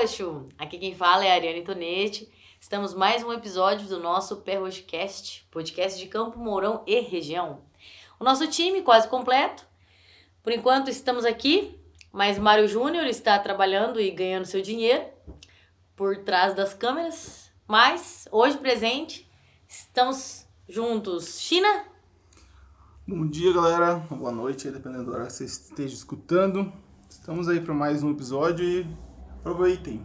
Roxo! Aqui quem fala é a Ariane Tonetti. Estamos mais um episódio do nosso Pé Roxocast, podcast de Campo Mourão e região. O nosso time quase completo. Por enquanto estamos aqui, mas Mário Júnior está trabalhando e ganhando seu dinheiro por trás das câmeras. Mas hoje presente, estamos juntos. China? Bom dia, galera. Boa noite, dependendo da hora que você esteja escutando. Estamos aí para mais um episódio e aproveitem.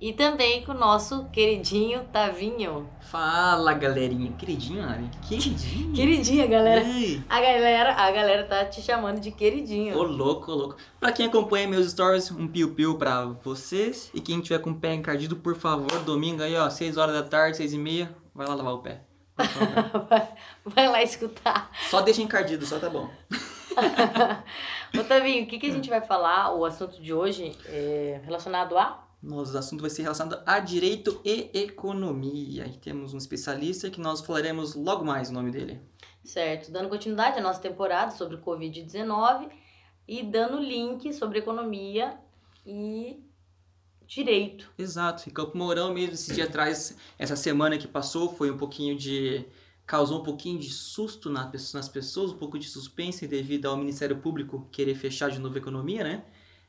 E também com o nosso queridinho Tavinho. Fala, galerinha. Queridinho, Ari? Queridinho? Queridinha, galera. Ei. A galera, a galera tá te chamando de queridinho. Ô, louco, ô, louco. Pra quem acompanha meus stories, um piu-piu pra vocês. E quem tiver com o pé encardido, por favor, domingo aí, ó, 6 horas da tarde, 6 e meia, vai lá lavar o pé. Vai, vai lá escutar. só deixa encardido, só tá bom. Ô, Tavinho, o que, que a gente vai falar? O assunto de hoje é relacionado a. Nosso assunto vai ser relacionado a direito e economia. E temos um especialista que nós falaremos logo mais o nome dele. Certo, dando continuidade à nossa temporada sobre o Covid-19 e dando link sobre economia e direito. Exato. Em Campo Mourão mesmo, esse dia atrás, essa semana que passou, foi um pouquinho de. Causou um pouquinho de susto nas pessoas, um pouco de suspense devido ao Ministério Público querer fechar de novo a economia, né?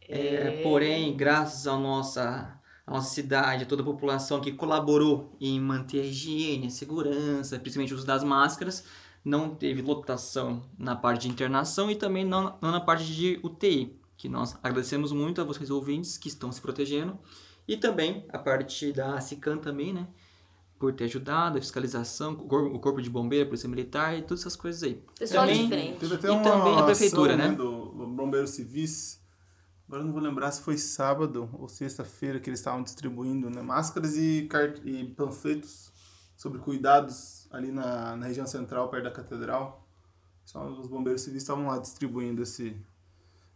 É, porém, graças à nossa, à nossa cidade, a toda a população que colaborou em manter a higiene, a segurança, principalmente o uso das máscaras, não teve lotação na parte de internação e também não, não na parte de UTI, que nós agradecemos muito a vocês ouvintes que estão se protegendo e também a parte da SICAM também, né? Por ter ajudado, a fiscalização, o cor- o corpo de bombeiro, a polícia militar e todas essas coisas aí. Pessoal Também- de frente. Teve até E uma também a ação, prefeitura, né? Do, do Bombeiro Civis. Agora eu não vou lembrar se foi sábado ou sexta-feira que eles estavam distribuindo né, máscaras e, e panfletos sobre cuidados ali na, na região central, perto da catedral. Só os bombeiros civis estavam lá distribuindo esse,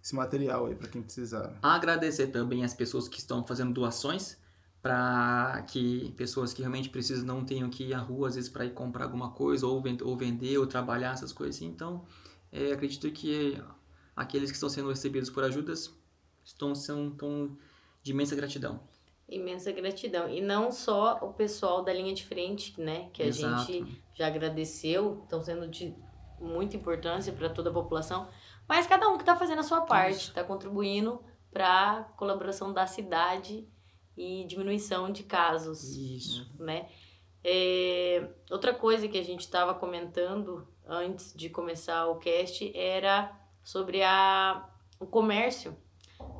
esse material aí para quem precisar. Agradecer também as pessoas que estão fazendo doações para que pessoas que realmente precisam não tenham que ir à rua às vezes para ir comprar alguma coisa ou, ven- ou vender ou trabalhar essas coisas assim. Então, é, acredito que aqueles que estão sendo recebidos por ajudas estão são tão de imensa gratidão. Imensa gratidão. E não só o pessoal da linha de frente, né? Que a Exato. gente já agradeceu, estão sendo de muita importância para toda a população, mas cada um que está fazendo a sua parte, está contribuindo para a colaboração da cidade e diminuição de casos. Isso. né? É, outra coisa que a gente estava comentando antes de começar o cast era sobre a, o comércio.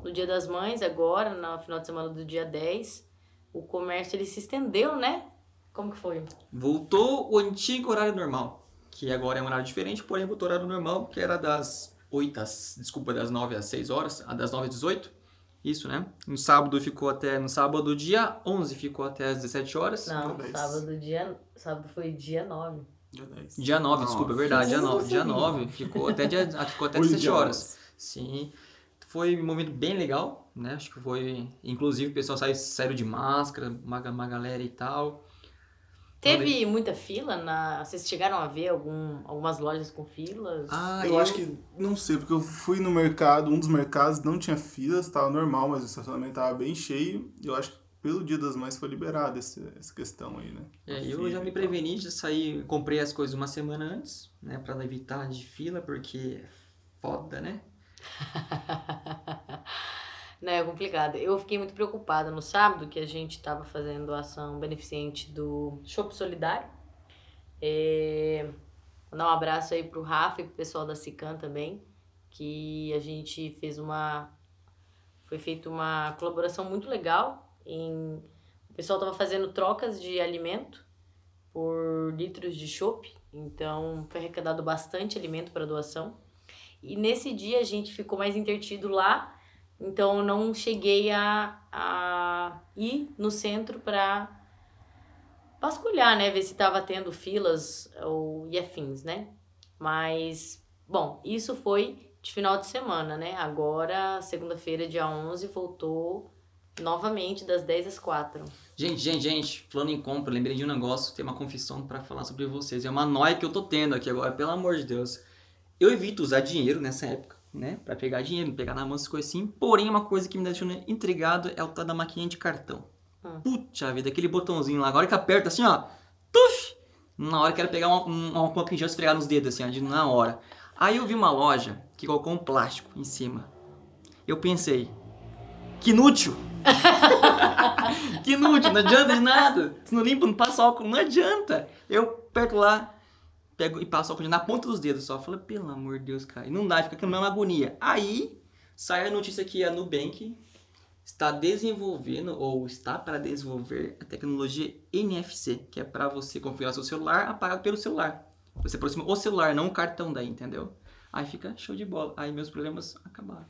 No Dia das Mães, agora, no final de semana do dia 10, o comércio ele se estendeu, né? Como que foi? Voltou o antigo horário normal, que agora é um horário diferente, porém voltou o horário normal, que era das 8 às, desculpa, das 9 às 6 horas, das 9 às 18. Isso, né? No sábado ficou até, no sábado dia 11 ficou até às 17 horas. Não, Talvez. sábado, dia, sábado foi dia 9. Dia 10. Dia 9, desculpa, é verdade, dia Nossa, 9. Dia Vini. 9 ficou até, dia, ficou até Hoje 17 dia horas. Sim. Foi um momento bem legal, né? Acho que foi. Inclusive o pessoal saiu, saiu de máscara, uma, uma galera e tal. Teve muita fila? Na... Vocês chegaram a ver algum, algumas lojas com filas? Ah, eu, acho que, não sei, porque eu fui no mercado, um dos mercados não tinha filas, tava normal, mas o estacionamento tava bem cheio. E eu acho que pelo Dia das Mães foi liberada essa questão aí, né? É, A eu já me preveni de sair, comprei as coisas uma semana antes, né, Pra evitar de fila, porque é foda, né? Não, é complicado. Eu fiquei muito preocupada no sábado que a gente estava fazendo a ação beneficente do Shop Solidário. É... Vou dar um abraço aí pro Rafa e pro pessoal da Sican também, que a gente fez uma... Foi feita uma colaboração muito legal. Em... O pessoal estava fazendo trocas de alimento por litros de chopp, então foi arrecadado bastante alimento para doação. E nesse dia a gente ficou mais intertido lá, então eu não cheguei a, a ir no centro para vasculhar, né? Ver se tava tendo filas ou e afins, né? Mas, bom, isso foi de final de semana, né? Agora, segunda-feira, dia 11, voltou novamente das 10 às 4. Gente, gente, gente, falando em compra, lembrei de um negócio, tem uma confissão pra falar sobre vocês. É uma noia que eu tô tendo aqui agora, pelo amor de Deus. Eu evito usar dinheiro nessa época, né? Pra pegar dinheiro, pegar na mão, essas coisas assim. Porém, uma coisa que me deixou intrigado é o tal da maquininha de cartão. Hum. Puta vida, aquele botãozinho lá. Agora que aperta assim, ó. Tuf! Na hora que era pegar uma, uma, uma de esfregar nos dedos, assim, ó, de- na hora. Aí eu vi uma loja que colocou um plástico em cima. Eu pensei, que inútil! que inútil, não adianta de nada. Se não limpa, não passa álcool, não adianta. Eu aperto lá, pego e passo álcool na ponta dos dedos só. Fala, pelo amor de Deus, cara. E não dá, fica com a mesma agonia. Aí sai a notícia que a Nubank está desenvolvendo ou está para desenvolver a tecnologia NFC, que é para você configurar seu celular, apagar pelo celular. Você aproxima o celular, não o cartão daí, entendeu? Aí fica show de bola. Aí meus problemas acabaram.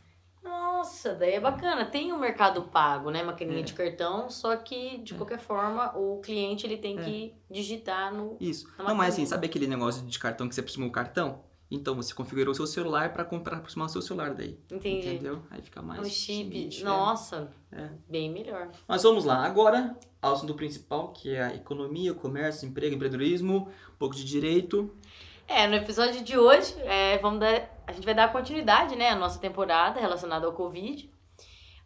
Nossa, daí é bacana. Tem o mercado pago, né? Maquininha É. de cartão, só que, de É. qualquer forma, o cliente ele tem É. que digitar no. Isso. Não, mas assim, sabe aquele negócio de cartão que você aproxima o cartão? Então você configurou o seu celular para comprar aproximar o seu celular daí. Entendi. Entendeu? Aí fica mais. Um chip. né? Nossa, É. bem melhor. Mas vamos lá, agora ao assunto principal, que é a economia, comércio, emprego, empreendedorismo, um pouco de direito. É, no episódio de hoje, é, vamos dar, a gente vai dar continuidade, né, à nossa temporada relacionada ao Covid,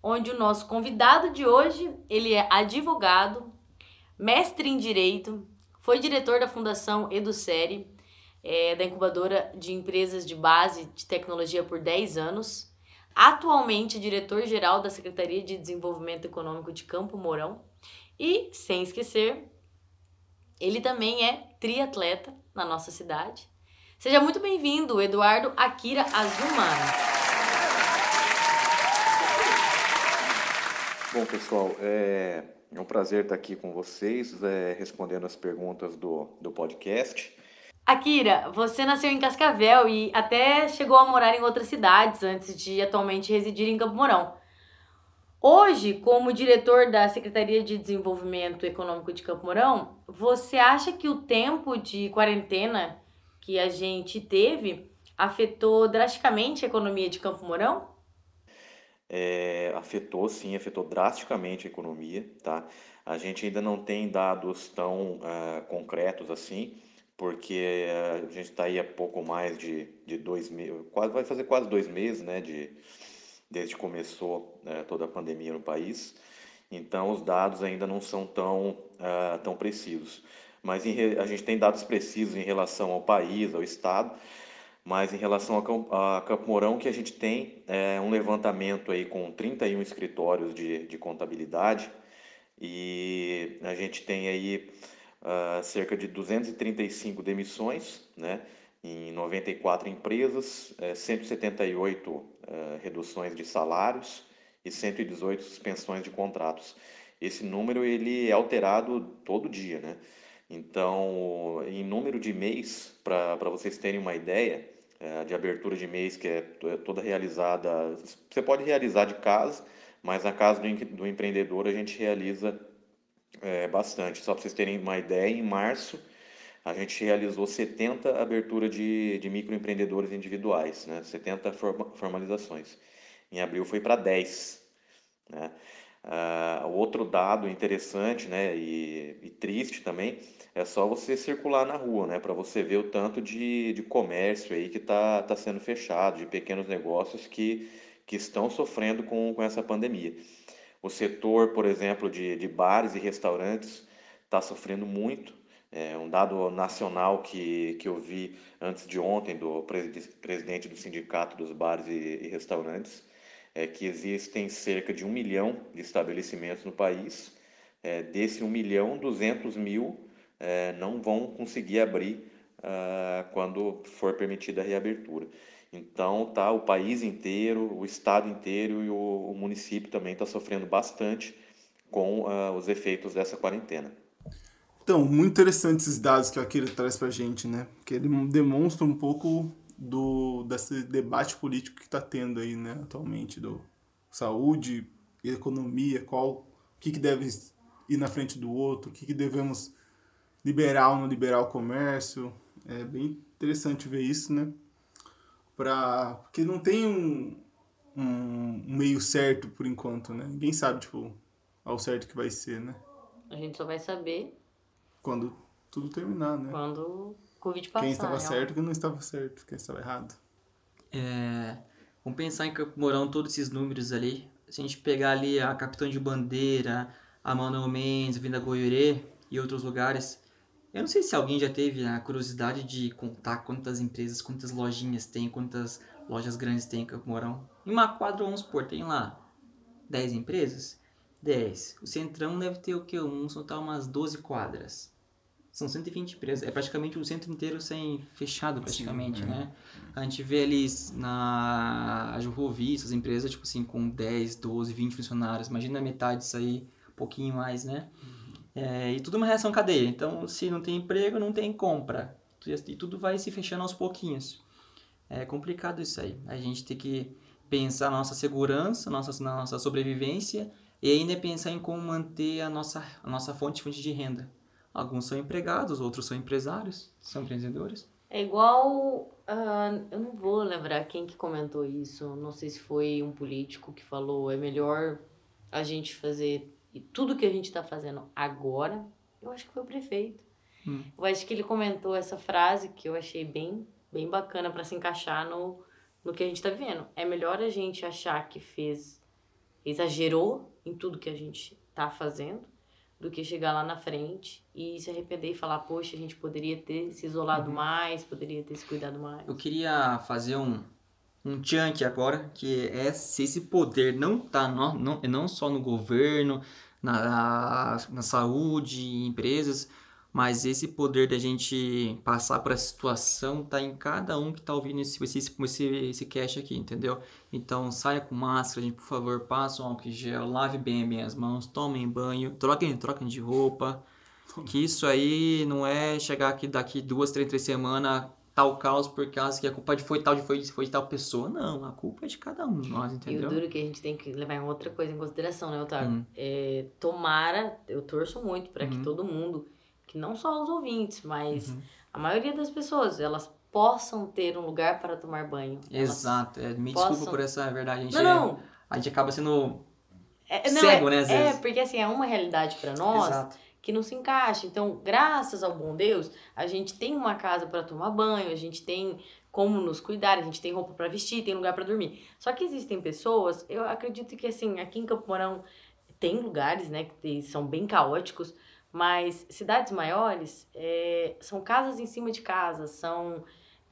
onde o nosso convidado de hoje, ele é advogado, mestre em Direito, foi diretor da Fundação EduSérie, é, da incubadora de empresas de base de tecnologia por 10 anos, atualmente diretor-geral da Secretaria de Desenvolvimento Econômico de Campo Mourão, e, sem esquecer, ele também é triatleta na nossa cidade. Seja muito bem-vindo, Eduardo Akira Azumano. Bom, pessoal, é, é um prazer estar aqui com vocês, é, respondendo as perguntas do, do podcast. Akira, você nasceu em Cascavel e até chegou a morar em outras cidades antes de atualmente residir em Campo Mourão. Hoje, como diretor da Secretaria de Desenvolvimento Econômico de Campo Mourão, você acha que o tempo de quarentena que a gente teve afetou drasticamente a economia de Campo Mourão? É, afetou, sim, afetou drasticamente a economia, tá? A gente ainda não tem dados tão ah, concretos assim, porque ah, a gente está aí há pouco mais de, de dois meses, quase, vai fazer quase dois meses, né, de, desde que começou né, toda a pandemia no país. Então, os dados ainda não são tão, ah, tão precisos. Mas em a gente tem dados precisos em relação ao país, ao estado, mas em relação a Cam- a Campo Mourão, que a gente tem é um levantamento aí com 31 escritórios de, de contabilidade e a gente tem aí ah, cerca de 235 demissões, né, em 94 empresas, eh, 178 eh, reduções de salários e 118 suspensões de contratos. Esse número ele é alterado todo dia, né? Então, em número de mês, para vocês terem uma ideia, eh, de abertura de mês que é é toda realizada, você pode realizar de casa, mas na casa do, do empreendedor a gente realiza eh, bastante. Só para vocês terem uma ideia, em março a gente realizou 70 aberturas de, de microempreendedores individuais, né? 70 forma- formalizações. Em abril foi para 10, né? Ah, outro dado interessante, né, e, e triste também, é só você circular na rua, né, para você ver o tanto de, de comércio aí que está tá sendo fechado, de pequenos negócios que, que estão sofrendo com, com essa pandemia. O setor, por exemplo, de, de bares e restaurantes está sofrendo muito. É um dado nacional que, que eu vi antes de ontem do preside- presidente do Sindicato dos Bares e, e Restaurantes, é que existem cerca de um milhão de estabelecimentos no país. É, desse um milhão, 200 mil é, não vão conseguir abrir ah, quando for permitida a reabertura. Então, tá o país inteiro, o estado inteiro e o, o município também está sofrendo bastante com ah, os efeitos dessa quarentena. Então, muito interessante esses dados que o Akira traz pra gente, né? Que ele demonstra um pouco do desse debate político que está tendo aí, né, atualmente, do saúde e economia, qual o que, que deve ir na frente do outro, o que, que devemos liberar ou não liberar o comércio. É bem interessante ver isso, né? Pra, porque não tem um, um meio certo por enquanto, né? Ninguém sabe, tipo, ao certo que vai ser, né? A gente só vai saber Quando tudo terminar, né? quando Covid passar. Quem estava né? certo e quem não estava certo, quem estava errado. É, Vamos pensar em Campo Mourão, todos esses números ali. Se a gente pegar ali a Capitão de Bandeira, a Manuel Mendes, Vinda Goiorê e outros lugares, eu não sei se alguém já teve a curiosidade de contar quantas empresas, quantas lojinhas tem, quantas lojas grandes tem em Campo Mourão. Em uma quadra, vamos supor, tem lá 10 empresas? 10. O Centrão deve ter o quê? Vamos soltar umas 12 quadras. São 120 empresas. É praticamente o centro inteiro sem fechado, praticamente, Sim, é. né? A gente vê ali na Jurovi, essas empresas, tipo assim, com 10, 12, 20 funcionários. Imagina a metade disso aí, um pouquinho mais, né? É, e tudo uma reação cadeia. Então, se não tem emprego, não tem compra. E tudo vai se fechando aos pouquinhos. É complicado isso aí. A gente tem que pensar na nossa segurança, nossa, na nossa sobrevivência e ainda pensar em como manter a nossa, a nossa fonte, fonte de renda. Alguns são empregados, outros são empresários, são empreendedores. É igual. ah, eu não vou lembrar quem que comentou isso. Não sei se foi um político que falou: é melhor a gente fazer tudo que a gente está fazendo agora. Eu acho que foi o prefeito. Hum. Eu acho que ele comentou essa frase que eu achei bem, bem bacana para se encaixar no, no que a gente está vivendo. É melhor a gente achar que fez, exagerou em tudo que a gente está fazendo, do que chegar lá na frente e se arrepender e falar: poxa, a gente poderia ter se isolado mais, poderia ter se cuidado mais. Eu queria fazer um, um chunk agora, que é se esse poder não tá no, não, não só no governo, na, na saúde, em empresas, mas esse poder da gente passar por essa situação tá em cada um que tá ouvindo esse, esse, esse, esse cast aqui, entendeu? Então saia com máscara, gente, por favor, passe um álcool gel, lave bem, bem as mãos, tomem banho, troquem, troquem de roupa. Que isso aí não é chegar aqui daqui duas, três, três semanas, tal caos por causa que a culpa de foi tal de foi, foi de tal pessoa. Não, a culpa é de cada um de nós, E o entendeu? duro que a gente tem que levar em outra coisa em consideração, né, Otávio? Hum. É, tomara, eu torço muito para que Uhum. todo mundo, que não só os ouvintes, mas Uhum. a maioria das pessoas, elas possam ter um lugar para tomar banho. Exato, é, me possam- desculpa por essa verdade. A gente, Não, não. a gente acaba sendo. É, não, Cego, é, né, às É, vezes. porque assim, é uma realidade para nós Exato. que não se encaixa. Então, graças ao bom Deus, a gente tem uma casa para tomar banho, a gente tem como nos cuidar, a gente tem roupa para vestir, tem lugar para dormir. Só que existem pessoas, eu acredito que assim, aqui em Campo Mourão tem lugares, né, que são bem caóticos, mas cidades maiores é, são casas em cima de casas, são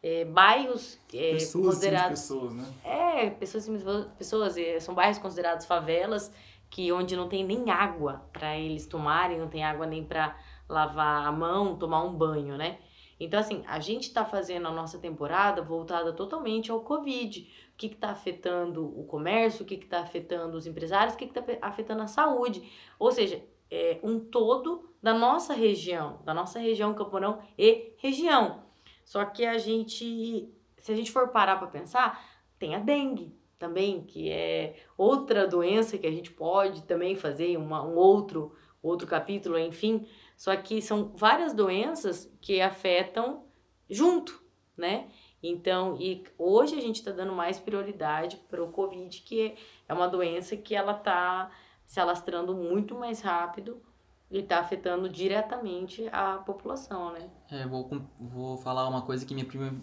é, bairros é, Pessoas em cima de considerados pessoas, né? é, pessoas, pessoas eh, são bairros considerados favelas, que onde não tem nem água para eles tomarem, não tem água nem para lavar a mão, tomar um banho, né? Então, assim, a gente está fazendo a nossa temporada voltada totalmente ao Covid. O que está afetando o comércio, o que está afetando os empresários, o que está afetando a saúde. Ou seja, é um todo da nossa região, da nossa região Camporão e região. Só que a gente, se a gente for parar para pensar, tem a dengue também, que é outra doença que a gente pode também fazer uma, um outro outro capítulo, enfim. Só que são várias doenças que afetam junto, né? Então, e hoje a gente está dando mais prioridade para o Covid, que é uma doença que ela está se alastrando muito mais rápido e está afetando diretamente a população, né? É, vou, vou falar uma coisa que minha prima,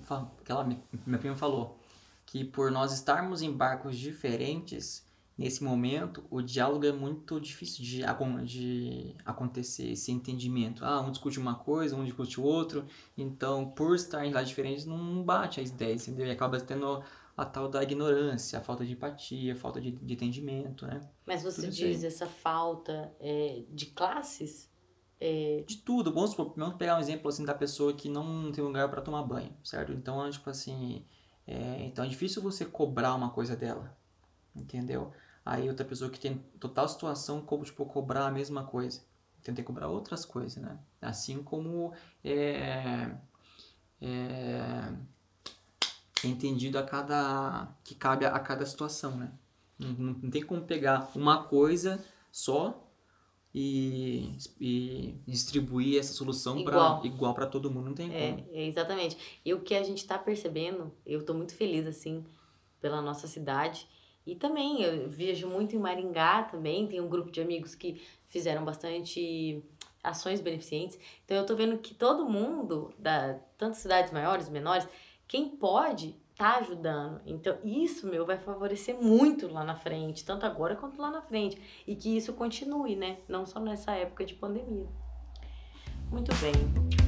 que ela, minha prima falou. Que por nós estarmos em barcos diferentes, nesse momento, o diálogo é muito difícil de, de acontecer, esse entendimento. Ah, um discute uma coisa, um discute outro. Então, por estar em lados diferentes, não bate as ideias, entendeu? E acaba tendo a tal da ignorância, a falta de empatia, a falta de, de entendimento, né? Mas você Tudo diz essa falta é, de classes? É, de tudo. Vamos, supor, vamos pegar um exemplo assim da pessoa que não tem lugar para tomar banho, certo? Então, é, tipo assim, é, então é difícil você cobrar uma coisa dela, entendeu? Aí outra pessoa que tem total situação, como tipo cobrar a mesma coisa, tentei cobrar outras coisas, né? Assim como é, é entendido a cada que cabe a cada situação, né? Não, não, tem como pegar uma coisa só e, e distribuir essa solução para Igual. igual para todo mundo, não tem É, como. é, exatamente. E o que a gente tá percebendo, eu tô muito feliz, assim, pela nossa cidade. E também, eu vejo muito em Maringá também, tem um grupo de amigos que fizeram bastante ações beneficentes. Então eu tô vendo que todo mundo, da, tanto cidades maiores, menores, quem pode tá ajudando. Então, isso, meu, vai favorecer muito lá na frente, tanto agora quanto lá na frente. E que isso continue, né? Não só nessa época de pandemia. Muito bem.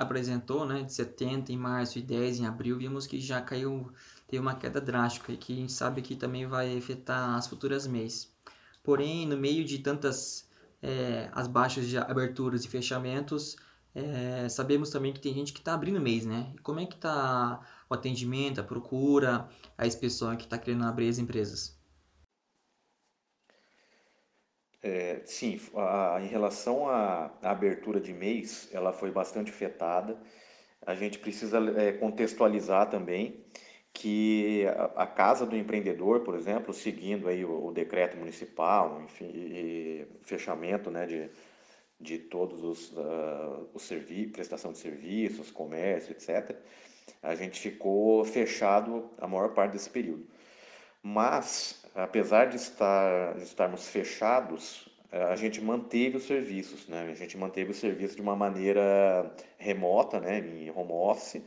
Apresentou, né, de 70 em março e 10 em abril, vimos que já caiu, teve uma queda drástica e que a gente sabe que também vai afetar as futuras mês. Porém, no meio de tantas é, as baixas de aberturas e fechamentos, é, sabemos também que tem gente que está abrindo mês, né? Como é que está o atendimento, a procura, a pessoal que está querendo abrir as empresas? É, sim, a, em relação à, abertura de mês, ela foi bastante afetada. A gente precisa é, contextualizar também que a, a, Casa do Empreendedor, por exemplo, seguindo aí o, o decreto municipal, enfim, e, fechamento né, de, de todos os, uh, os serviços, prestação de serviços, comércio, etc., a gente ficou fechado a maior parte desse período. Mas, apesar de, estar, de estarmos fechados, eh, a gente manteve os serviços, né? A gente manteve o serviço de uma maneira remota, né? Em home office.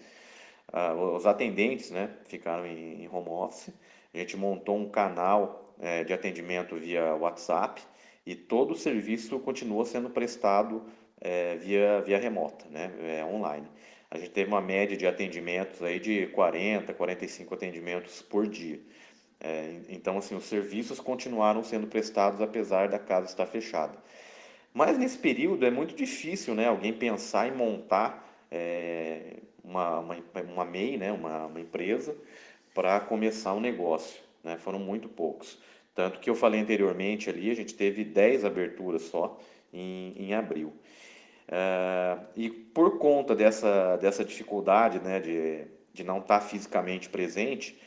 Uh, os atendentes, né? Ficaram em, em, home office. A gente montou um canal é, de atendimento via WhatsApp e todo o serviço continua sendo prestado é, via, via remota, né? É, online. A gente teve uma média de atendimentos aí de 40, 45 atendimentos por dia. É, então, assim, os serviços continuaram sendo prestados apesar da casa estar fechada. Mas nesse período é muito difícil, né, alguém pensar em montar é, uma, uma, uma MEI, né, uma, uma empresa, para começar um negócio. Né? Foram muito poucos. Tanto que eu falei anteriormente ali, a gente teve 10 aberturas só em, em abril. É, e por conta dessa, dessa dificuldade né, de, de não estar fisicamente presente,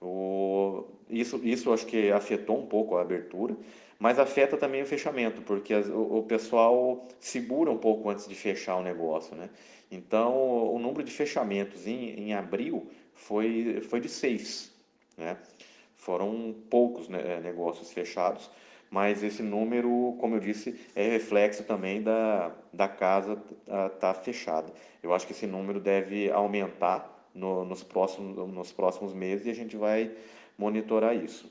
o, isso, isso acho que afetou um pouco a abertura, mas afeta também o fechamento, porque as, o, o, pessoal segura um pouco antes de fechar o negócio, né? Então, o, o número de fechamentos em, em abril foi, foi de seis, né? Foram poucos né, negócios fechados, mas esse número, como eu disse, é reflexo também da, da casa estar tá fechada. Eu acho que esse número deve aumentar no, nos, próximos, nos próximos meses e a gente vai monitorar isso.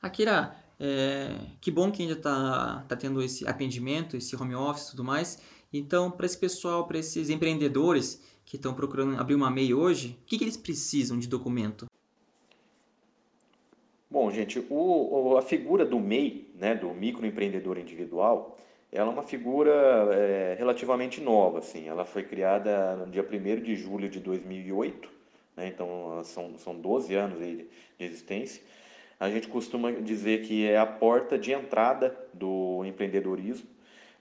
Akira, é, que bom que ainda está tá tendo esse atendimento, esse home office e tudo mais. Então, para esse pessoal, para esses empreendedores que estão procurando abrir uma MEI hoje, o que, que eles precisam de documento? Bom, gente, o, a figura do MEI, né, do microempreendedor individual, ela é uma figura é, relativamente nova, assim. Ela foi criada no dia 1 de julho de 2008, né? então são, são 12 anos de, existência. A gente costuma dizer que é a porta de entrada do empreendedorismo.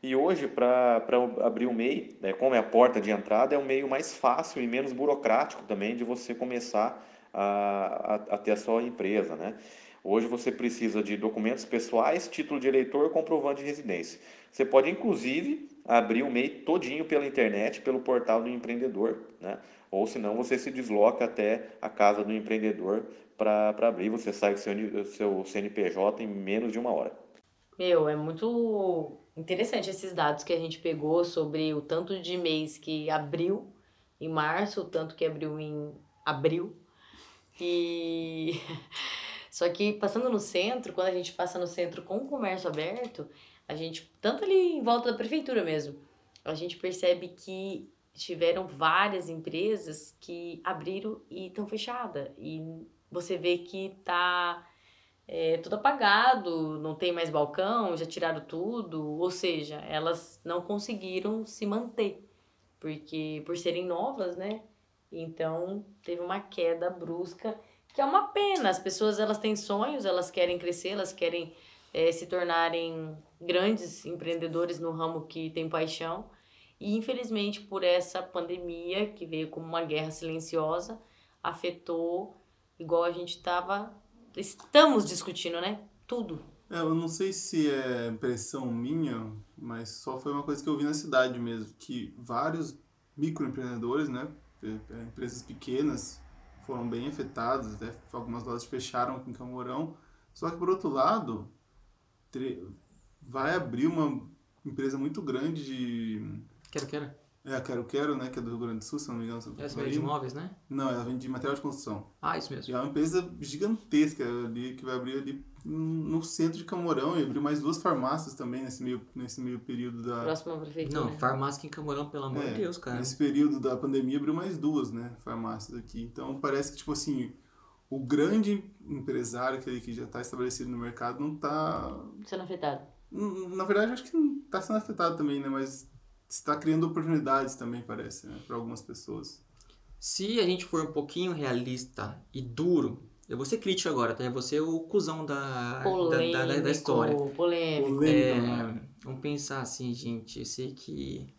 E hoje, para abrir o MEI, né, como é a porta de entrada, é um meio mais fácil e menos burocrático também de você começar a, a, a ter a sua empresa. Né? Hoje você precisa de documentos pessoais, título de eleitor, comprovante de residência. Você pode, inclusive, abrir o MEI todinho pela internet, pelo portal do empreendedor, né? Ou senão você se desloca até a casa do empreendedor para abrir, você sai o seu, seu CNPJ em menos de uma hora. Meu, é muito interessante esses dados que a gente pegou sobre o tanto de mês que abriu em março, o tanto que abriu em abril. E só que passando no centro, quando a gente passa no centro com o comércio aberto, a gente, tanto ali em volta da prefeitura mesmo, a gente percebe que tiveram várias empresas que abriram e estão fechadas. E você vê que tá é, tudo apagado, não tem mais balcão, já tiraram tudo. Ou seja, elas não conseguiram se manter. Porque por serem novas, né? Então teve uma queda brusca, que é uma pena. As pessoas elas têm sonhos, elas querem crescer, elas querem é, se tornarem grandes empreendedores no ramo que tem paixão. E infelizmente por essa pandemia que veio como uma guerra silenciosa, afetou igual a gente tava. Estamos discutindo, né? Tudo. É, eu não sei se é impressão minha, mas só foi uma coisa que eu vi na cidade mesmo, que vários microempreendedores, né, empresas pequenas, foram bem afetadas, até algumas lojas fecharam aqui em Camorão. Só que por outro lado, vai abrir uma empresa muito grande de. Quero, quero. É, a Quero Quero, né? Que é do Rio Grande do Sul, se não me engano. Essa vende imóveis, né? Não, ela vende material de construção. Ah, isso mesmo. E é uma empresa gigantesca ali, que vai abrir ali no centro de Camorão e abriu mais duas farmácias também nesse meio, nesse meio período da... Próxima prefeitura. Não, farmácia em Camorão, pelo amor É, de Deus, cara. Nesse período da pandemia abriu mais duas, né? Farmácias aqui. Então parece que, tipo assim, o grande empresário que, que já está estabelecido no mercado não está... Sendo afetado. Na verdade, acho que está sendo afetado também, né? Mas está criando oportunidades também, parece, né? Para algumas pessoas. Se a gente for um pouquinho realista e duro, eu vou ser crítico agora, tá? Eu vou ser o cuzão da, da, Polêmico, da, da história. Polêmico. É, vamos pensar assim, gente. Eu sei que.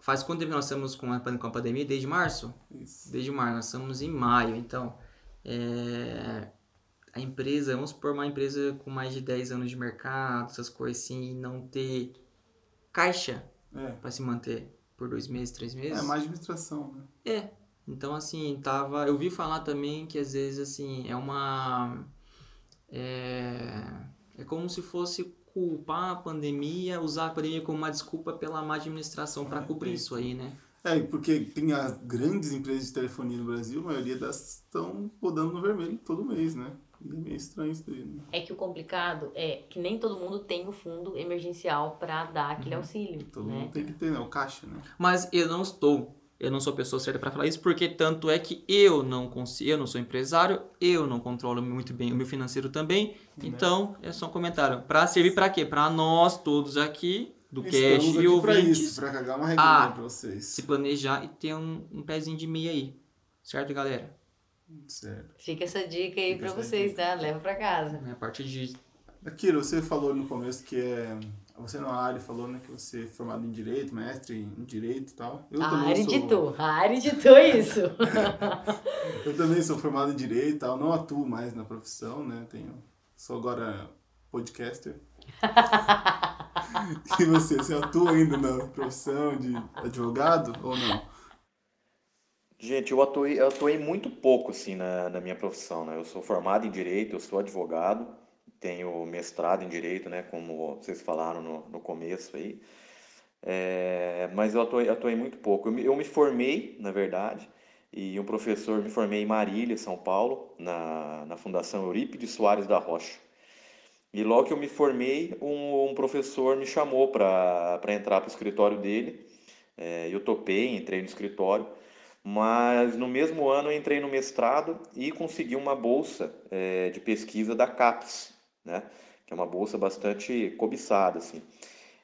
Faz quanto tempo nós estamos com a, com a pandemia? Desde março? Isso. Desde março, nós estamos em maio. Então, é, a empresa, vamos supor uma empresa com mais de 10 anos de mercado, essas coisas assim, e não ter caixa É. para se manter por dois meses, três meses. É mais administração, né? É. Então, assim, tava. Eu vi falar também que às vezes, assim, é uma. É, é como se fosse culpar a pandemia, usar a pandemia como uma desculpa pela má administração para É, cobrir é. isso aí, né? É, porque tem as grandes empresas de telefonia no Brasil, a maioria das estão rodando no vermelho todo mês, né? É meio estranho isso daí, né? É que o complicado é que nem todo mundo tem o fundo emergencial pra dar aquele auxílio, Todo né? mundo tem que ter, né? O caixa, né? Mas eu não estou. Eu não sou a pessoa certa para falar isso, porque tanto é que eu não consigo, eu não sou empresário, eu não controlo muito bem o meu financeiro também. Então, é só um comentário. Para servir para quê? Para nós todos aqui, do Estamos aqui e ouvintes, isso, pra cagar uma regrinha Ah, pra vocês. se planejar e ter um, um pezinho de meia aí. Certo, galera? Certo. Fica essa dica aí essa vocês, dica. tá? Leva pra casa. A partir de Akira, você falou no começo que é. Você na área falou, né, que você é formado em Direito, mestre em Direito e tal. Eu a também área sou. editou, a área editou isso. Eu também sou formado em Direito e tal, não atuo mais na profissão, né? Tenho. Sou agora podcaster. e você, você atua ainda na profissão de advogado ou não? Gente, eu atuei, eu atuei muito pouco assim na, na minha profissão, né? Eu sou formado em direito, eu sou advogado, tenho mestrado em direito, né? Como vocês falaram no, no começo aí. É, mas eu atuei, atuei muito pouco. Eu me, eu me formei, na verdade, e um professor, me formei em Marília, São Paulo, na, na Fundação Eurípides Soares da Rocha. E logo que eu me formei, um, um professor me chamou para entrar para o escritório dele. É, eu topei, entrei no escritório. Mas no mesmo ano eu entrei no mestrado e consegui uma bolsa eh, de pesquisa da CAPES, né? Que é uma bolsa bastante cobiçada, assim.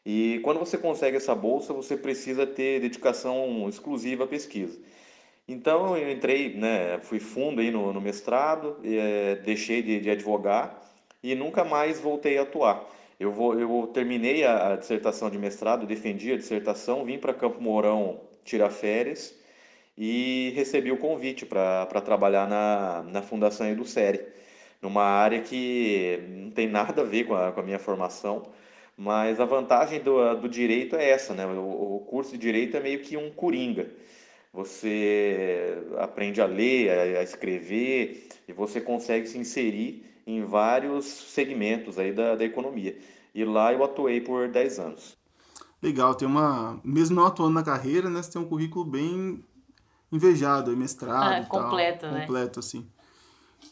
E quando você consegue essa bolsa, você precisa ter dedicação exclusiva à pesquisa. Então eu entrei, né? Fui fundo aí no, no mestrado, eh, deixei de, de advogar e nunca mais voltei a atuar. Eu, vou, eu terminei a, a dissertação de mestrado, defendi a dissertação, vim para Campo Mourão tirar férias e recebi o convite para trabalhar na, na Fundação Educere, numa área que não tem nada a ver com a, com a minha formação, mas a vantagem do, do direito é essa, né? O, o curso de direito é meio que um coringa. Você aprende a ler, a, a escrever e você consegue se inserir em vários segmentos aí da, da economia. E lá eu atuei por 10 anos. Legal, tem uma. Mesmo não atuando na carreira, né? Você tem um currículo bem invejado, mestrado. Ah, e tal, completo, né? Completo, assim.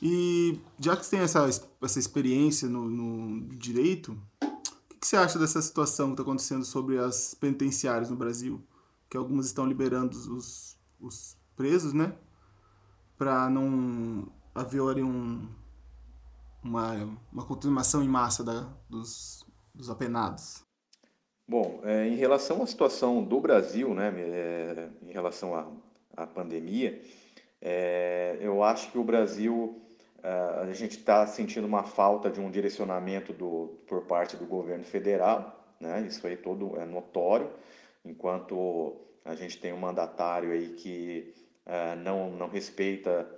E já que você tem essa, essa experiência no, no direito, o que, que você acha dessa situação que está acontecendo sobre as penitenciárias no Brasil? Que algumas estão liberando os, os presos, né? Para não haver um, uma, uma continuação em massa da, dos, dos apenados. Bom, é, em relação à situação do Brasil, né, é, em relação à, à pandemia, é, eu acho que o Brasil, é, a gente está sentindo uma falta de um direcionamento do, por parte do governo federal, né, isso aí todo é notório, enquanto a gente tem um mandatário aí que é, não, não respeita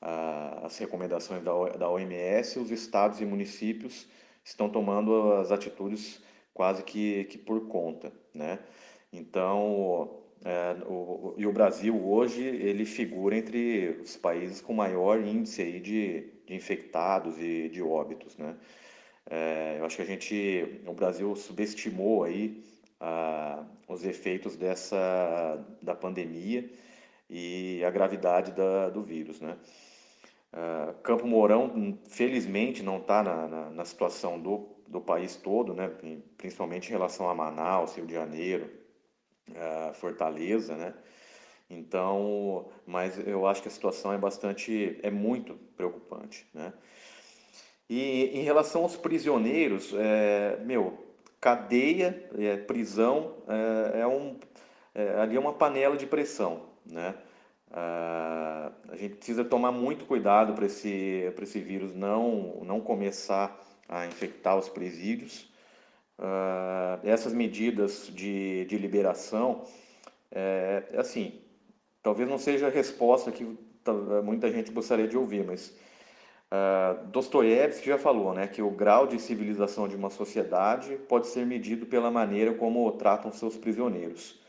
a, as recomendações da, da OMS, os estados e municípios estão tomando as atitudes quase que, que por conta, né? Então, é, o, e o Brasil hoje ele figura entre os países com maior índice aí de, de infectados e de óbitos, né? É, eu acho que a gente, o Brasil subestimou aí a, os efeitos dessa da pandemia e a gravidade da, do vírus, né? É, Campo Mourão, felizmente, não está na, na, na, situação do, do país todo, né? principalmente em relação a Manaus, Rio de Janeiro, uh, Fortaleza, né? Então, mas eu acho que a situação é bastante, é muito preocupante, né? E em relação aos prisioneiros, é, meu, cadeia, é, prisão, é, é um, é, ali é uma panela de pressão, né? Uh, a gente precisa tomar muito cuidado para esse, esse vírus não, não começar a infectar os presídios, Uh, essas medidas de, de liberação, é, assim, talvez não seja a resposta que muita gente gostaria de ouvir, mas uh, Dostoiévski já falou né, que o grau de civilização de uma sociedade pode ser medido pela maneira como tratam seus prisioneiros.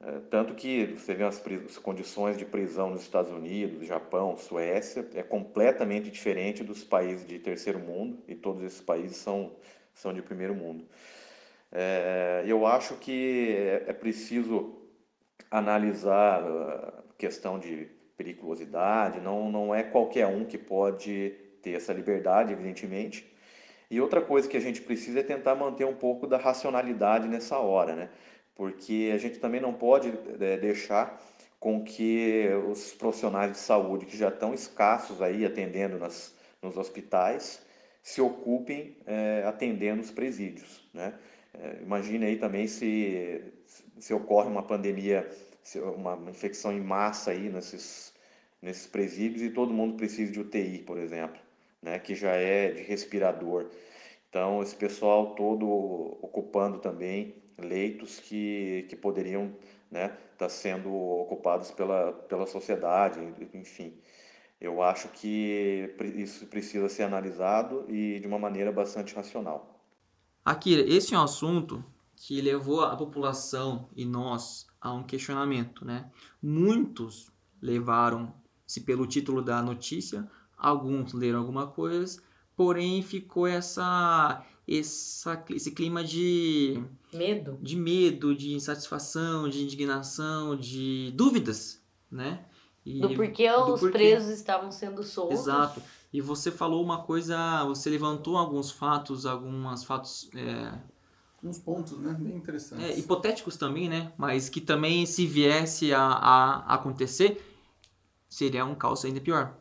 Uh, tanto que você vê as, as, condições de prisão nos Estados Unidos, Japão, Suécia, é completamente diferente dos países de terceiro mundo, e todos esses países são são de primeiro mundo. É, eu acho que é, é preciso analisar a questão de periculosidade, não, não é qualquer um que pode ter essa liberdade, evidentemente. E outra coisa que a gente precisa é tentar manter um pouco da racionalidade nessa hora, né? Porque a gente também não pode é, deixar com que os profissionais de saúde que já estão escassos aí atendendo nas, nos hospitais se ocupem é, atendendo os presídios. Né? É, imagine aí também se, se ocorre uma pandemia, uma infecção em massa aí nesses, nesses presídios e todo mundo precisa de UTI, por exemplo, né? que já é de respirador. Então, esse pessoal todo ocupando também leitos que, que poderiam estar né, tá sendo ocupados pela, pela sociedade, enfim. Eu acho que isso precisa ser analisado e de uma maneira bastante racional. Akira, esse é um assunto que levou a população e nós a um questionamento, né? Muitos levaram-se pelo título da notícia, alguns leram alguma coisa, porém ficou essa, essa esse clima de medo, de medo, de insatisfação, de indignação, de dúvidas, né? E do porquê do os porquê. presos estavam sendo soltos. Exato. E você falou uma coisa, você levantou alguns fatos, alguns fatos. É, uns pontos, né? Bem interessantes. É, hipotéticos também, né? Mas que também, se viesse a, a acontecer, seria um caos ainda pior.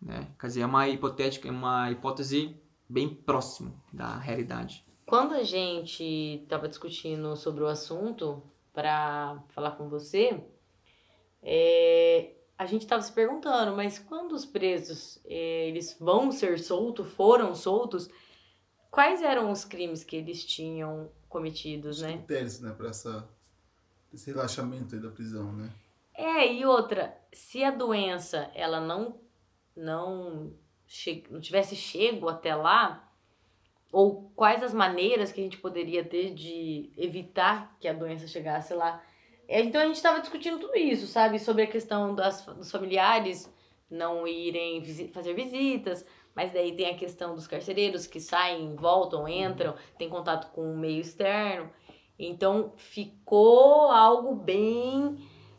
Né? Quer dizer, é uma hipotética, é uma hipótese bem próxima da realidade. Quando a gente estava discutindo sobre o assunto para falar com você, é, a gente estava se perguntando, mas quando os presos é, eles vão ser soltos, foram soltos, quais eram os crimes que eles tinham cometidos, os né? critérios, né, para essa esse relaxamento aí da prisão, né? É, e outra, se a doença ela não não, che não tivesse chego até lá, ou quais as maneiras que a gente poderia ter de evitar que a doença chegasse lá, então a gente estava discutindo tudo isso, sabe? Sobre a questão das, dos familiares não irem visi fazer visitas, mas daí tem a questão dos carcereiros que saem, voltam, entram, tem contato com o meio externo. Então ficou algo bem.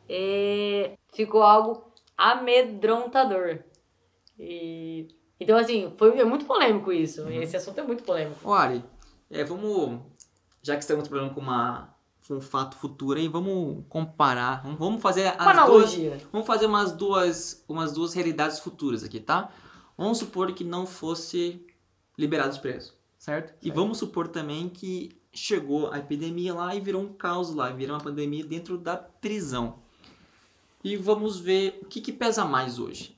É, ficou algo amedrontador. E, então, assim, foi é muito polêmico isso. Uhum. Esse assunto é muito polêmico. Olha, é, vamos. Já que estamos trabalhando com uma um fato futuro aí, vamos comparar, vamos fazer as Uma duas, vamos fazer umas duas, umas duas realidades futuras aqui, tá? Vamos supor que não fosse liberado os presos, certo? certo? E vamos supor também que chegou a epidemia lá e virou um caos lá, virou uma pandemia dentro da prisão. E vamos ver o que, que pesa mais hoje.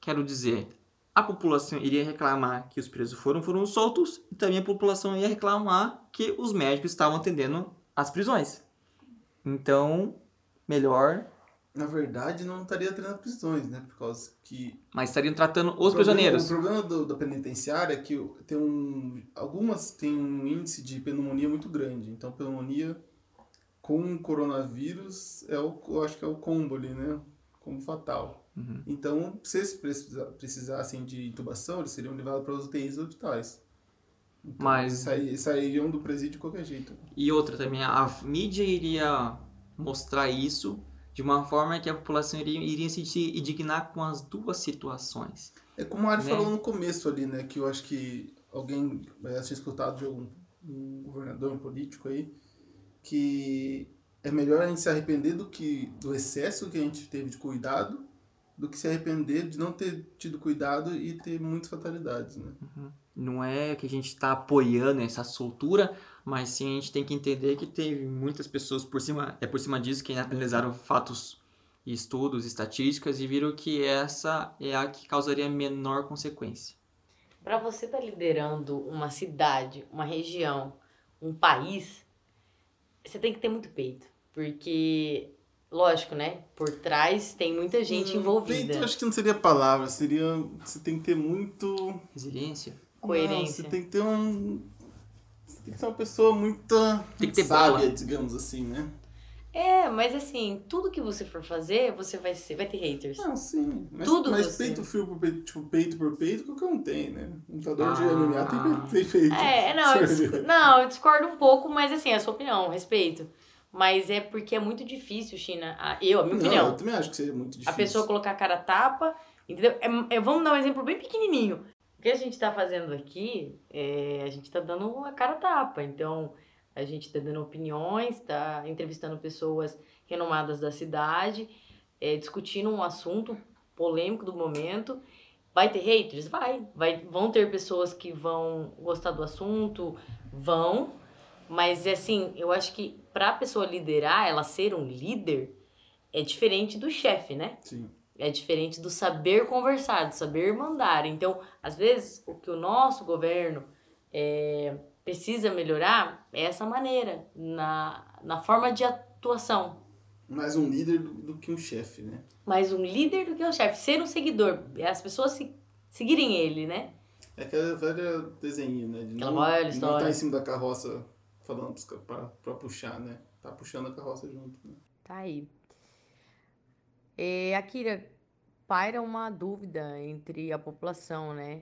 Quero dizer, a população iria reclamar que os presos foram, foram soltos e também a população ia reclamar que os médicos estavam atendendo as prisões. Então, melhor Na verdade, não estaria tendo prisões, né? Por causa que. Mas estariam tratando os o problema- prisioneiros. O problema do, da penitenciária é que tem um. Algumas têm um índice de pneumonia muito grande. Então, pneumonia com coronavírus é o, eu acho que é o combo ali, né? Como fatal. Uhum. Então, se eles precisa- precisassem de intubação, eles seriam levados para os UTIs hospitais. Então, Mas- saí- sairiam do presídio de qualquer jeito. E outra também, a mídia iria mostrar isso de uma forma que a população iria, iria se indignar com as duas situações. É como a Ari Né? falou no começo ali, né? Que eu acho que alguém eh, tinha escutado de algum um governador, um político aí, que é melhor a gente se arrepender do que do excesso que a gente teve de cuidado do que se arrepender de não ter tido cuidado e ter muitas fatalidades, né? Não é que a gente está apoiando essa soltura, mas sim a gente tem que entender que teve muitas pessoas por cima, é por cima disso que analisaram fatos e estudos, estatísticas e viram que essa é a que causaria menor consequência. Para você estar liderando uma cidade, uma região, um país, você tem que ter muito peito. Porque, lógico, né? Por trás tem muita gente Hum, envolvida. Peito, acho que não seria a palavra, seria. Você tem que ter muito. Resiliência? Coerência. Não, você tem que ter um. Você tem que ser uma pessoa muito. Tem que ter sábia, digamos assim, né? É, mas assim, tudo que você for fazer, você vai ser, vai ter haters. Não, sim. Mas, Tudo mas você. peito frio por peito, tipo, peito por peito, qualquer um tem, né? Um lutador de Ah. MMA tem peito. Tem peito. É, não, eu dis- não, eu discordo um pouco, mas assim, é a sua opinião, respeito. Mas é porque é muito difícil, China. a- Eu, a minha Não, opinião. eu também acho que seria muito difícil. a pessoa colocar a cara tapa, entendeu? É, é- vamos dar um exemplo bem pequenininho. O que a gente tá fazendo aqui, é, a gente tá dando a cara a tapa. Então, a gente tá dando opiniões, tá entrevistando pessoas renomadas da cidade, é, discutindo um assunto polêmico do momento. Vai ter haters? Vai. Vai. Vão ter pessoas que vão gostar do assunto? Vão. Mas, assim, eu acho que pra pessoa liderar, ela ser um líder, é diferente do chefe, né? Sim. É diferente do saber conversar, do saber mandar. Então, às vezes, o que o nosso governo é, precisa melhorar é essa maneira, na, na forma de atuação. Mais um líder do, do que um chefe, né? Mais um líder do que um chefe. Ser um seguidor. As pessoas se, seguirem ele, né? É aquela velha desenho, né? De Aquela não, velha não história. tá em cima da carroça falando pra, pra puxar, né? Tá puxando a carroça junto. Né? Tá aí. É, Akira, paira uma dúvida entre a população, né?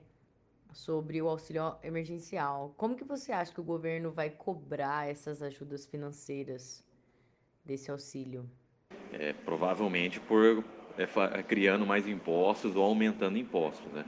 Sobre o auxílio emergencial. Como que você acha que o governo vai cobrar essas ajudas financeiras desse auxílio? É, provavelmente por é, criando mais impostos ou aumentando impostos, né?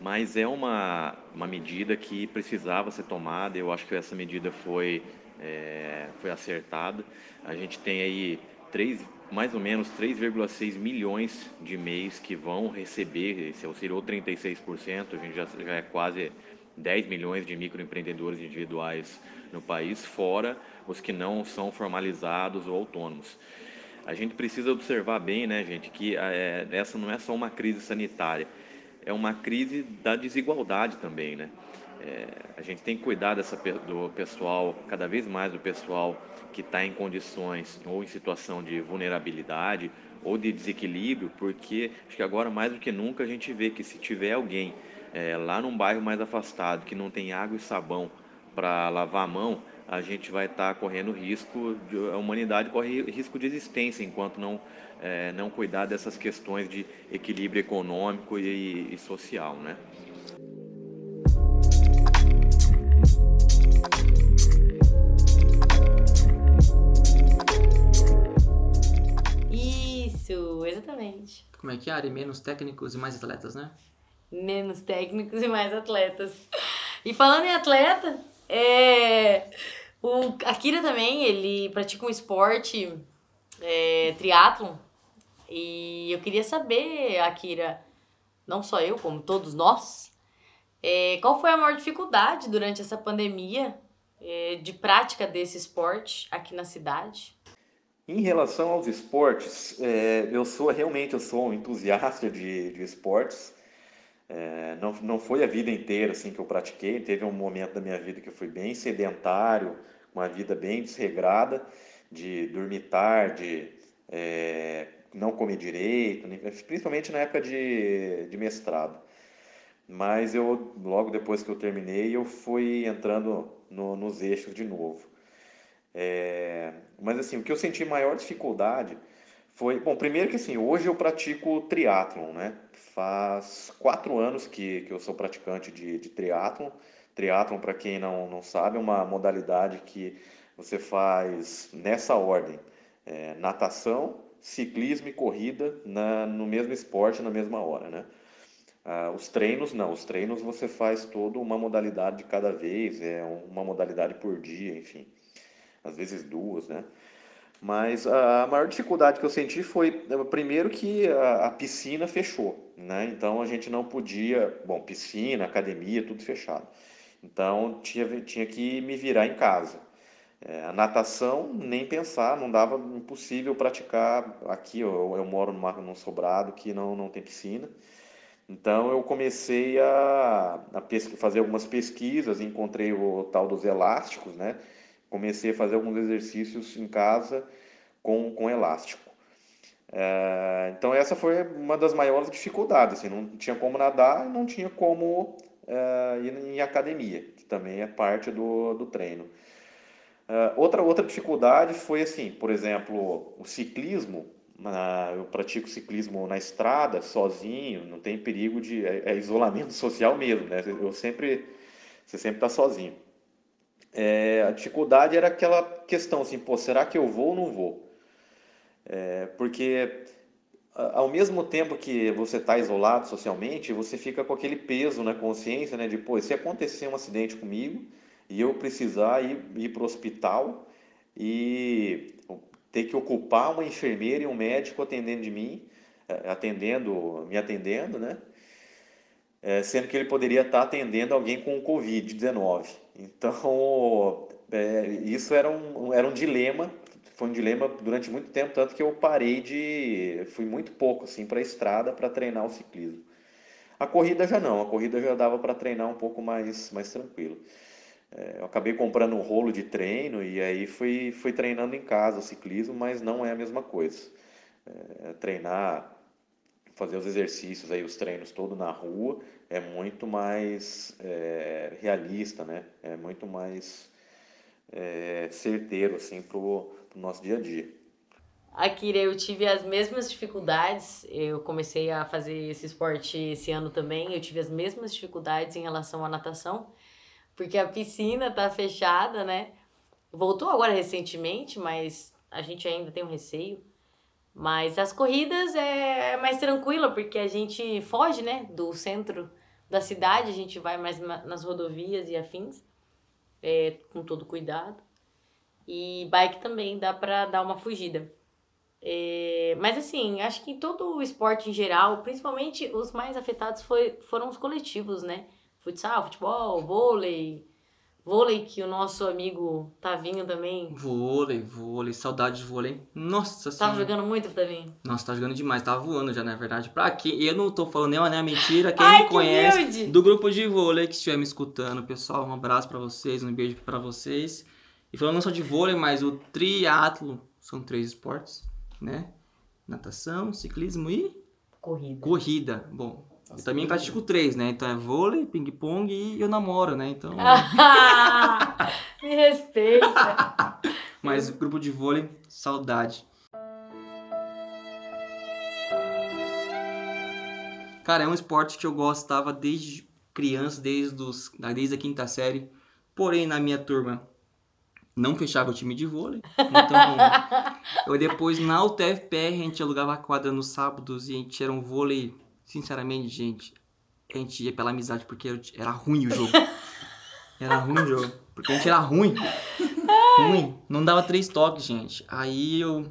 Mas é uma, uma medida que precisava ser tomada. Eu acho que essa medida foi é, foi acertada. A gente tem aí três, mais ou menos 3,6 milhões de MEIs que vão receber esse auxílio, ou 36%. A gente já, já é quase 10 milhões de microempreendedores individuais no país, fora os que não são formalizados ou autônomos. A gente precisa observar bem, né, gente, que é, essa não é só uma crise sanitária, é uma crise da desigualdade também, né? É, a gente tem que cuidar dessa, do pessoal, cada vez mais do pessoal que está em condições ou em situação de vulnerabilidade ou de desequilíbrio, porque acho que agora mais do que nunca a gente vê que se tiver alguém é, lá num bairro mais afastado que não tem água e sabão para lavar a mão, a gente vai estar correndo risco, de, a humanidade corre risco de existência enquanto não, é, não cuidar dessas questões de equilíbrio econômico e, e social, né? Isso, exatamente. Como é que é, Ari? Menos técnicos e mais atletas, né? Menos técnicos e mais atletas. E falando em atleta, é... o Akira também, ele pratica um esporte, é, triatlon. E eu queria saber, Akira, não só eu, como todos nós, é, qual foi a maior dificuldade durante essa pandemia é, de prática desse esporte aqui na cidade? Em relação aos esportes, é, eu sou realmente eu sou um entusiasta de, de esportes. É, não, não foi a vida inteira assim que eu pratiquei. Teve um momento da minha vida que eu fui bem sedentário, uma vida bem desregrada, de dormir tarde, é, não comer direito, principalmente na época de, de mestrado. Mas eu, logo depois que eu terminei, eu fui entrando no, nos eixos de novo. É, mas assim, o que eu senti maior dificuldade foi, bom, primeiro que assim, hoje eu pratico triatlon, né? Faz quatro anos que, que eu sou praticante de, de triatlon. Triatlon, para quem não, não sabe, é uma modalidade que você faz nessa ordem: é, natação, ciclismo e corrida na, no mesmo esporte, na mesma hora, né? Ah, os treinos não, os treinos você faz toda uma modalidade de cada vez, é uma modalidade por dia, enfim, às vezes duas, né? Mas a maior dificuldade que eu senti foi, primeiro, que a, a piscina fechou, né? Então a gente não podia, bom, piscina, academia, tudo fechado. Então tinha, tinha que me virar em casa. É, a natação, nem pensar, não dava impossível praticar aqui. Eu, eu moro numa, num sobrado que não, não tem piscina. Então eu comecei a, a fazer algumas pesquisas, encontrei o tal dos elásticos, né? Comecei a fazer alguns exercícios em casa com, com elástico. É, então essa foi uma das maiores dificuldades, assim, não tinha como nadar, não tinha como é, ir em academia, que também é parte do, do treino. Uh, outra, outra dificuldade foi assim, por exemplo, o ciclismo. Eu pratico ciclismo na estrada, sozinho, não tem perigo de. É, é isolamento social mesmo, né? Eu sempre. Você sempre está sozinho. É, a dificuldade era aquela questão assim, pô, será que eu vou ou não vou? É, porque ao mesmo tempo que você está isolado socialmente, você fica com aquele peso na consciência, né? De, pô, se acontecer um acidente comigo, e eu precisar ir, ir para o hospital e ter que ocupar uma enfermeira e um médico atendendo de mim, eh, atendendo, me atendendo, né? É, sendo que ele poderia estar atendendo alguém com Covid-19. Então, é, isso era um, era um dilema, foi um dilema durante muito tempo, tanto que eu parei de. fui muito pouco assim para a estrada para treinar o ciclismo. A corrida já não, a corrida já dava para treinar um pouco mais, mais tranquilo. É, eu acabei comprando um rolo de treino e aí fui, fui treinando em casa o ciclismo, mas não é a mesma coisa. É, treinar, fazer os exercícios aí, os treinos todo na rua é muito mais é, realista, né? É muito mais é, certeiro assim pro, pro nosso dia a dia. Akira, eu tive as mesmas dificuldades. Eu comecei a fazer esse esporte esse ano também. Eu tive as mesmas dificuldades em relação à natação porque a piscina tá fechada, né? Voltou agora recentemente, mas a gente ainda tem um receio. Mas as corridas é mais tranquila, porque a gente foge, né, do centro da cidade, a gente vai mais nas rodovias e afins, é, com todo cuidado. E bike também dá pra dar uma fugida. É, mas assim, acho que todo o esporte em geral, principalmente os mais afetados foi, foram os coletivos, né? futsal, futebol, vôlei. Vôlei, que o nosso amigo Tavinho também. Vôlei, vôlei, saudade de vôlei. Nossa Tava jogando muito, Tavinho? Nossa, tá jogando demais, tava voando já, na verdade. Pra quem? Eu não tô falando nem uma nem mentira. Quem Ai, me conhece humilde. do grupo de vôlei que estiver me escutando, pessoal, um abraço para vocês, um beijo para vocês. E falando não só de vôlei, mas o triatlo são três esportes, né? Natação, ciclismo e corrida. Corrida. Bom, eu também pratico três, né? Então é vôlei, ping-pong e eu namoro, né? Então. Me respeita. Mas grupo de vôlei, saudade. Cara, é um esporte que eu gostava desde criança, desde, os, desde a quinta série. Porém, na minha turma, não fechava o time de vôlei. Então, eu depois na UTFPR a gente alugava a quadra nos sábados e a gente era um vôlei Sinceramente, gente, a gente ia pela amizade porque era ruim o jogo. Era ruim o jogo. Porque a gente era ruim. Ruim. Não dava três toques, gente. Aí eu,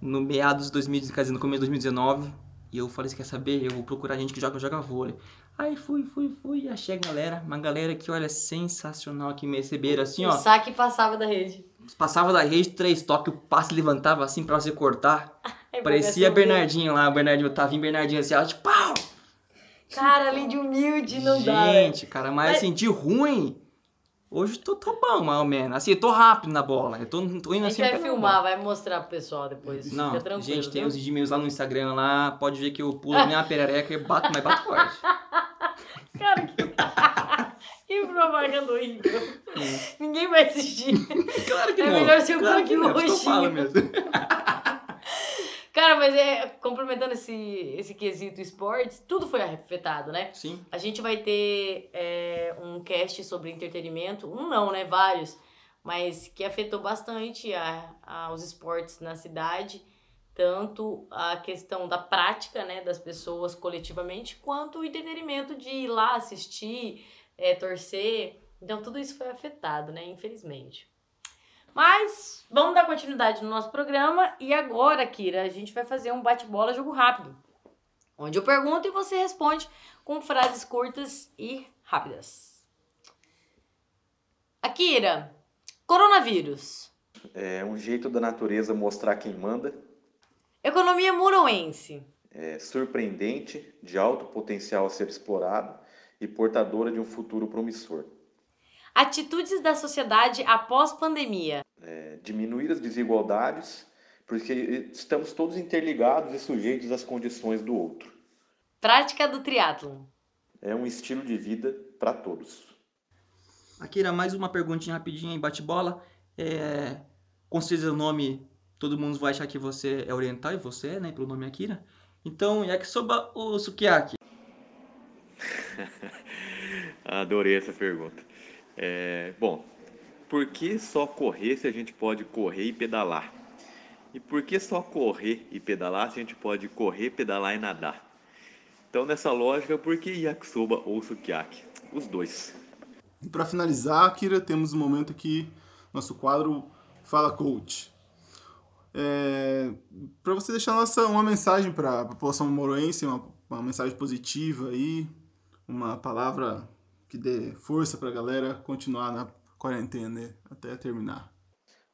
no meados de 2000, quer dizer, no começo de 2019, e eu falei, você quer saber? Eu vou procurar gente que joga, joga vôlei. Aí fui, fui, fui, achei a galera, uma galera que, olha, sensacional, que me receberam assim, ó. O saque passava da rede. Passava da rede, três toques, o passe levantava assim pra você cortar. É Parecia Bernardinho lá, o Bernardinho, tava em Bernardinho assim, ó, tipo, pau! Cara, além de humilde, não Gente, dá. Gente, cara, mas, mas assim, de ruim, Hoje tô, tô bom, mais ou menos. Assim, eu tô rápido na bola. Eu tô, tô indo A assim. gente vai pela filmar, vai mostrar pro pessoal depois. Não, Fica tranquilo. gente, tem viu? os e-mails lá no Instagram lá. Pode ver que eu pulo uma perereca e bato, mas bato forte. Cara, que. que propaganda horrível. Ninguém vai assistir. Claro que É não. melhor ser um claro pouquinho não, é eu falo roxinho. mesmo. Cara, mas é. Complementando esse, esse quesito esportes, tudo foi afetado, né? Sim. A gente vai ter é, um cast sobre entretenimento, um não, né? Vários, mas que afetou bastante a, a, os esportes na cidade, tanto a questão da prática, né, das pessoas coletivamente, quanto o entretenimento de ir lá assistir, é, torcer. Então tudo isso foi afetado, né? Infelizmente. Mas vamos dar continuidade no nosso programa. E agora, Kira, a gente vai fazer um bate-bola jogo rápido, onde eu pergunto e você responde com frases curtas e rápidas. Akira, coronavírus, É um jeito da natureza mostrar quem manda, economia muroense, é surpreendente, de alto potencial a ser explorado e portadora de um futuro promissor. Atitudes da sociedade após pandemia, É diminuir as desigualdades, porque estamos todos interligados e sujeitos às condições do outro. prática do triatlon, É um estilo de vida para todos. Akira, mais uma perguntinha rapidinha em bate-bola. É, com certeza o nome, todo mundo vai achar que você é oriental e você é, né? Pelo nome Akira. Então, yakisoba ou sukiyaki? Adorei essa pergunta. É, bom, por que só correr se a gente pode correr e pedalar? E por que só correr e pedalar se a gente pode correr, pedalar e nadar? Então, nessa lógica, por que yakisoba ou sukiyaki? Os dois. E para finalizar, Kira, temos um momento aqui, nosso quadro Fala Coach. É, para você deixar nossa, uma mensagem para a população moroense, uma, uma mensagem positiva aí, uma palavra que dê força para a galera continuar na quarentena até terminar.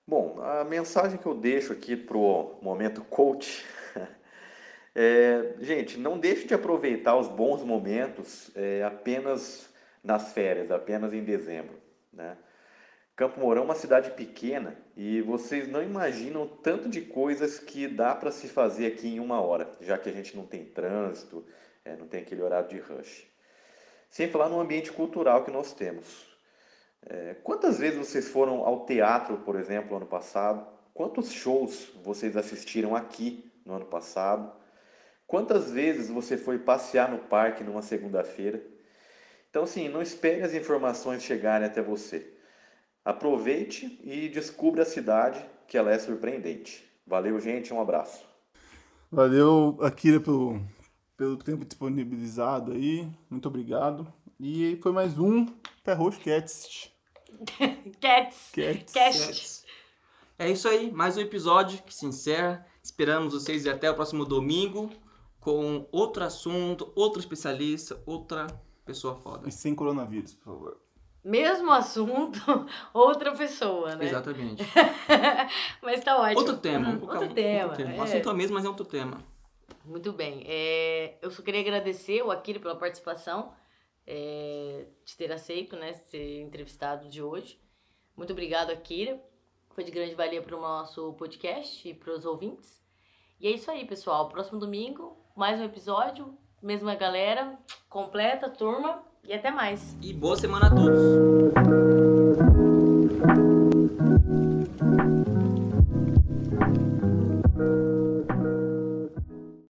Bom, a mensagem que eu deixo aqui pro momento coach é, gente, não deixe de aproveitar os bons momentos é, apenas nas férias, apenas em dezembro, né? Campo Mourão é uma cidade pequena e vocês não imaginam o tanto de coisas que dá para se fazer aqui em uma hora, já que a gente não tem trânsito, é, não tem aquele horário de rush. Sem falar no ambiente cultural que nós temos. É, quantas vezes vocês foram ao teatro, por exemplo, ano passado? Quantos shows vocês assistiram aqui no ano passado? Quantas vezes você foi passear no parque numa segunda-feira? Então, assim, não espere as informações chegarem até você. Aproveite e descubra a cidade, que ela é surpreendente. Valeu, gente, um abraço. Valeu, Akira, pelo, pelo tempo disponibilizado aí. Muito obrigado. E foi mais um Roxo Cast. cats, Cats. cast. É isso aí, mais um episódio que se encerra. Esperamos vocês até o próximo domingo com outro assunto, outro especialista, outra pessoa foda. E sem coronavírus, por favor. Mesmo assunto, outra pessoa, né? Exatamente. Mas tá ótimo. Outro tema. Uhum, Outro tema. O é. assunto é o mesmo, mas é outro tema. Muito bem. É, eu só queria agradecer o Akira pela participação, é, de ter aceito, né, ser entrevistado de hoje. Muito obrigado, Akira. Foi de grande valia para o nosso podcast e para os ouvintes. E é isso aí, pessoal. Próximo domingo, mais um episódio, mesma galera, completa, turma, e até mais. E boa semana a todos.